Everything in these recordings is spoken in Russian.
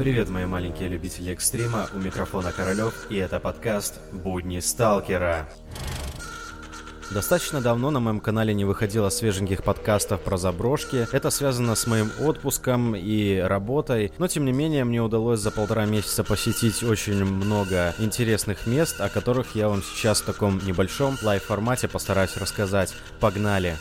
Привет, мои маленькие любители экстрима, у микрофона Королев, и это подкаст «Будни Сталкера». Достаточно давно на моем канале не выходило свеженьких подкастов про заброшки. Это связано с моим отпуском и работой. Но тем не менее, мне удалось за полтора месяца посетить очень много интересных мест, о которых я вам сейчас в таком небольшом лайв-формате постараюсь рассказать. Погнали!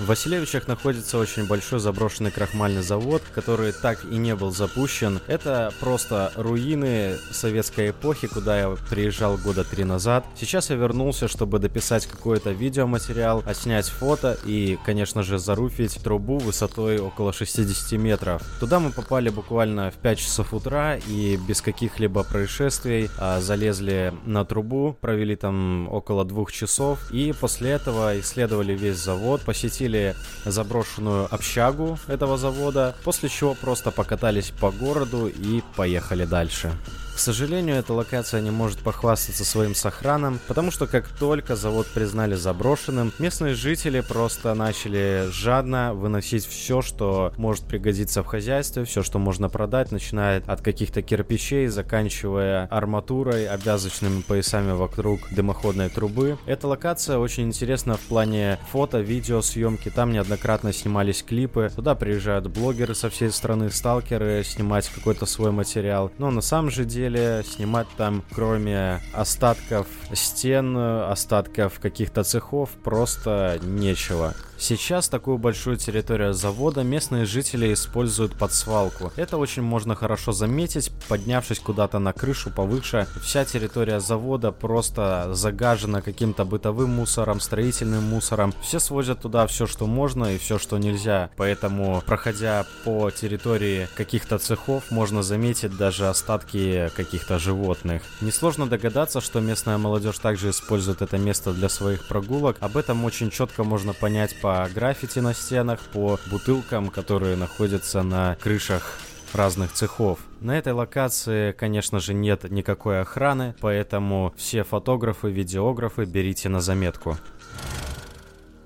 В Василевичах находится очень большой заброшенный крахмальный завод, который так и не был запущен. Это просто руины советской эпохи, куда я приезжал года три назад. Сейчас я вернулся, чтобы дописать какой-то видеоматериал, отснять фото и, конечно же, заруфить трубу высотой около 60 метров. Туда мы попали буквально в 5 часов утра и без каких-либо происшествий а, залезли на трубу, провели там около двух часов и после этого исследовали весь завод, посетили посетили заброшенную общагу этого завода, после чего просто покатались по городу и поехали дальше. К сожалению, эта локация не может похвастаться своим сохраном, потому что как только завод признали заброшенным, местные жители просто начали жадно выносить все, что может пригодиться в хозяйстве, все, что можно продать, начиная от каких-то кирпичей, заканчивая арматурой, обвязочными поясами вокруг дымоходной трубы. Эта локация очень интересна в плане фото, видео, съемки. Там неоднократно снимались клипы. Туда приезжают блогеры со всей страны, сталкеры, снимать какой-то свой материал. Но на самом же деле деле снимать там, кроме остатков стен, остатков каких-то цехов, просто нечего. Сейчас такую большую территорию завода местные жители используют под свалку. Это очень можно хорошо заметить, поднявшись куда-то на крышу повыше. Вся территория завода просто загажена каким-то бытовым мусором, строительным мусором. Все свозят туда все, что можно и все, что нельзя. Поэтому, проходя по территории каких-то цехов, можно заметить даже остатки каких-то животных. Несложно догадаться, что местная молодежь также использует это место для своих прогулок. Об этом очень четко можно понять по граффити на стенах, по бутылкам, которые находятся на крышах разных цехов. На этой локации, конечно же, нет никакой охраны, поэтому все фотографы, видеографы берите на заметку.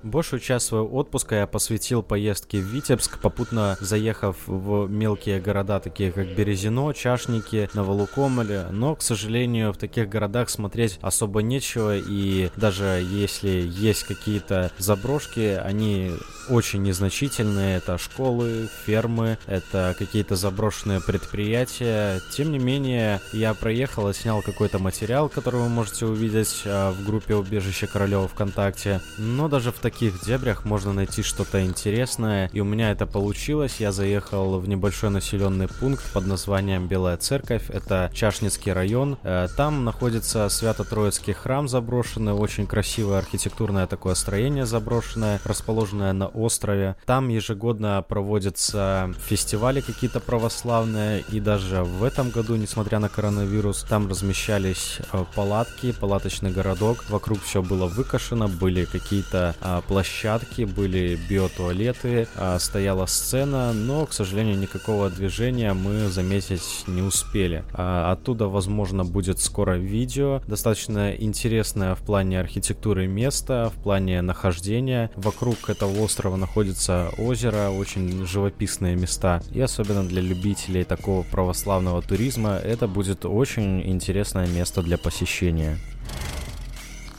Большую часть своего отпуска я посвятил поездке в Витебск, попутно заехав в мелкие города, такие как Березино, Чашники, Новолукомле, но, к сожалению, в таких городах смотреть особо нечего, и даже если есть какие-то заброшки, они очень незначительные, это школы, фермы, это какие-то заброшенные предприятия. Тем не менее, я проехал и снял какой-то материал, который вы можете увидеть а, в группе Убежище Королева ВКонтакте, но даже в таких дебрях можно найти что-то интересное, и у меня это получилось. Я заехал в небольшой населенный пункт под названием Белая Церковь. Это Чашницкий район. Э, там находится Свято-Троицкий храм заброшенный, очень красивое архитектурное такое строение заброшенное, расположенное на острове. Там ежегодно проводятся фестивали какие-то православные, и даже в этом году, несмотря на коронавирус, там размещались э, палатки, палаточный городок. Вокруг все было выкашено, были какие-то а, площадки, были биотуалеты, а, стояла сцена, но, к сожалению, никакого движения мы заметить не успели. А, оттуда, возможно, будет скоро видео, достаточно интересное в плане архитектуры места, в плане нахождения. Вокруг этого острова находится озеро, очень живописные места, и особенно для любителей такого православного туризма это будет очень интересное место для посещения.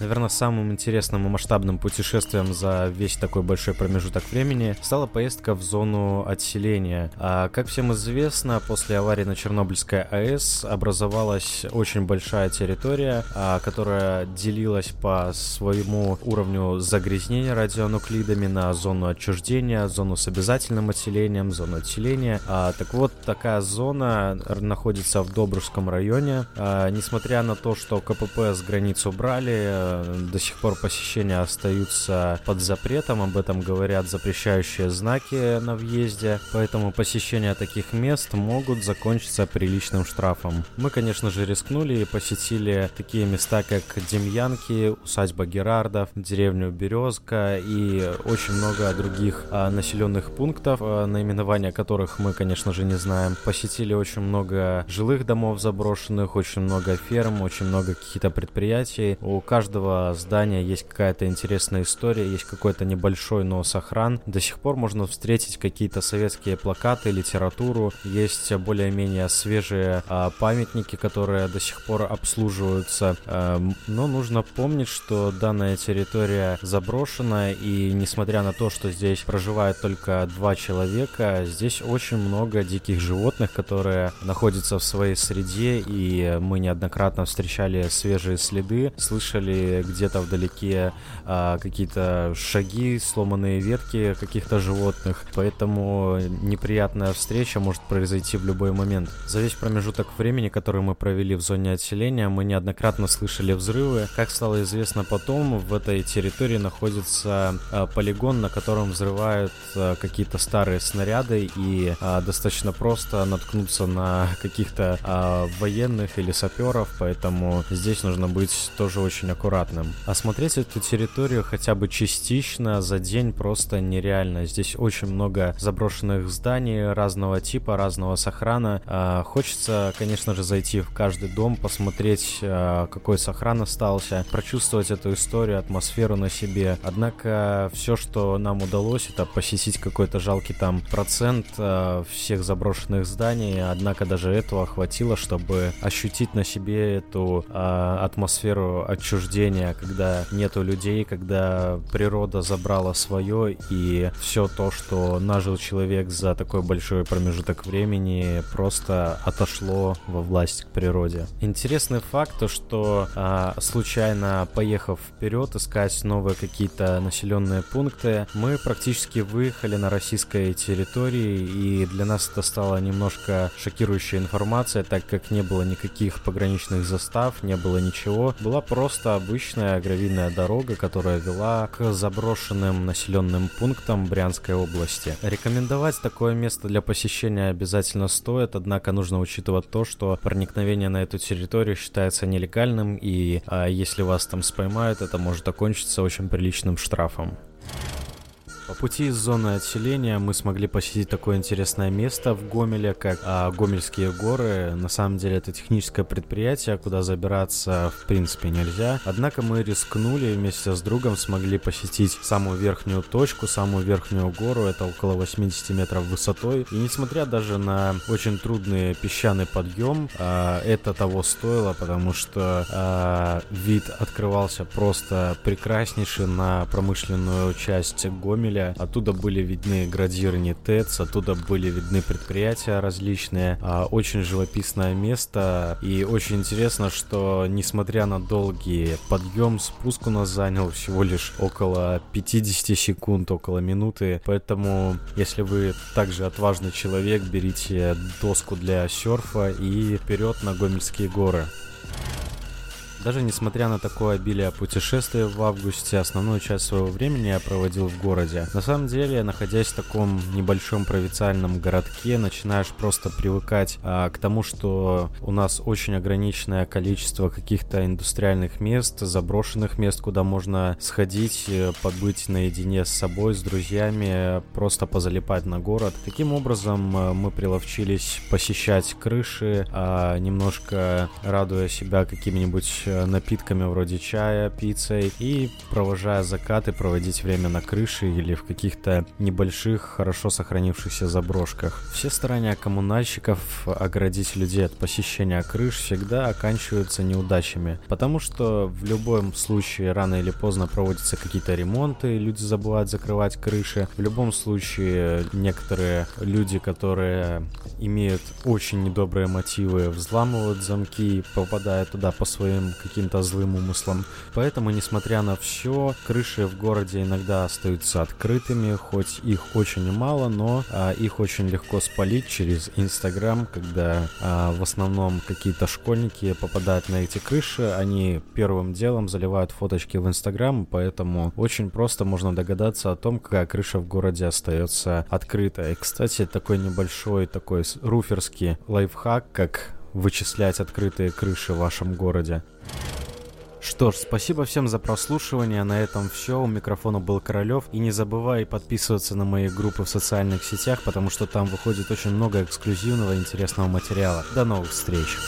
Наверное, самым интересным и масштабным путешествием за весь такой большой промежуток времени стала поездка в зону отселения. А, как всем известно, после аварии на Чернобыльской АЭС образовалась очень большая территория, а, которая делилась по своему уровню загрязнения радионуклидами на зону отчуждения, зону с обязательным отселением, зону отселения. А, так вот, такая зона находится в Добружском районе. А, несмотря на то, что КПП с границ убрали, до сих пор посещения остаются под запретом, об этом говорят запрещающие знаки на въезде, поэтому посещение таких мест могут закончиться приличным штрафом. Мы, конечно же, рискнули и посетили такие места, как Демьянки, усадьба Герардов, деревню Березка и очень много других а, населенных пунктов, а, наименования которых мы, конечно же, не знаем. Посетили очень много жилых домов заброшенных, очень много ферм, очень много каких-то предприятий. У каждого каждого здания есть какая-то интересная история, есть какой-то небольшой, но сохран. До сих пор можно встретить какие-то советские плакаты, литературу, есть более-менее свежие а, памятники, которые до сих пор обслуживаются. А, но нужно помнить, что данная территория заброшена, и несмотря на то, что здесь проживает только два человека, здесь очень много диких животных, которые находятся в своей среде, и мы неоднократно встречали свежие следы, слышали где-то вдалеке а, какие-то шаги, сломанные ветки каких-то животных, поэтому неприятная встреча может произойти в любой момент. За весь промежуток времени, который мы провели в зоне отселения, мы неоднократно слышали взрывы. Как стало известно потом, в этой территории находится а, полигон, на котором взрывают а, какие-то старые снаряды и а, достаточно просто наткнуться на каких-то а, военных или саперов, поэтому здесь нужно быть тоже очень аккуратным. Осмотреть эту территорию хотя бы частично за день просто нереально. Здесь очень много заброшенных зданий разного типа, разного сохрана. А, хочется, конечно же, зайти в каждый дом, посмотреть, а, какой сохран остался, прочувствовать эту историю, атмосферу на себе. Однако все, что нам удалось, это посетить какой-то жалкий там процент а, всех заброшенных зданий. Однако даже этого хватило, чтобы ощутить на себе эту атмосферу отчуждения, когда нету людей, когда природа забрала свое и все то, что нажил человек за такой большой промежуток времени, просто отошло во власть к природе. Интересный факт, то что а, случайно поехав вперед искать новые какие-то населенные пункты, мы практически выехали на российской территории, и для нас это стало немножко шокирующая информация, так как не было никаких пограничных застав, не было ничего, была просто обычная гравийная дорога, которая вела к заброшенным населенным пунктам Брянской области. Рекомендовать такое место для посещения обязательно стоит, однако нужно учитывать то, что проникновение на эту территорию считается нелегальным, и а, если вас там споймают, это может окончиться очень приличным штрафом. По пути из зоны отселения мы смогли посетить такое интересное место в Гомеле, как а, Гомельские горы. На самом деле это техническое предприятие, куда забираться в принципе нельзя. Однако мы рискнули вместе с другом смогли посетить самую верхнюю точку, самую верхнюю гору. Это около 80 метров высотой. И несмотря даже на очень трудный песчаный подъем, а, это того стоило, потому что а, вид открывался просто прекраснейший на промышленную часть Гомеля Израиля. Оттуда были видны градирни ТЭЦ, оттуда были видны предприятия различные. А, очень живописное место. И очень интересно, что несмотря на долгий подъем, спуск у нас занял всего лишь около 50 секунд, около минуты. Поэтому, если вы также отважный человек, берите доску для серфа и вперед на Гомельские горы. Даже несмотря на такое обилие путешествий в августе, основную часть своего времени я проводил в городе. На самом деле, находясь в таком небольшом провинциальном городке, начинаешь просто привыкать а, к тому, что у нас очень ограниченное количество каких-то индустриальных мест, заброшенных мест, куда можно сходить, э, побыть наедине с собой, с друзьями, просто позалипать на город. Таким образом, э, мы приловчились посещать крыши, а, немножко радуя себя какими-нибудь напитками вроде чая, пиццей и провожая закаты, проводить время на крыше или в каких-то небольших, хорошо сохранившихся заброшках. Все старания коммунальщиков оградить людей от посещения крыш всегда оканчиваются неудачами, потому что в любом случае рано или поздно проводятся какие-то ремонты, люди забывают закрывать крыши. В любом случае некоторые люди, которые имеют очень недобрые мотивы, взламывают замки, попадая туда по своим каким-то злым умыслом. Поэтому, несмотря на все, крыши в городе иногда остаются открытыми, хоть их очень мало, но а, их очень легко спалить через Инстаграм, когда а, в основном какие-то школьники попадают на эти крыши, они первым делом заливают фоточки в Инстаграм, поэтому очень просто можно догадаться о том, какая крыша в городе остается открытой. Кстати, такой небольшой такой руферский лайфхак, как вычислять открытые крыши в вашем городе. Что ж, спасибо всем за прослушивание. На этом все. У микрофона был Королев. И не забывай подписываться на мои группы в социальных сетях, потому что там выходит очень много эксклюзивного интересного материала. До новых встреч!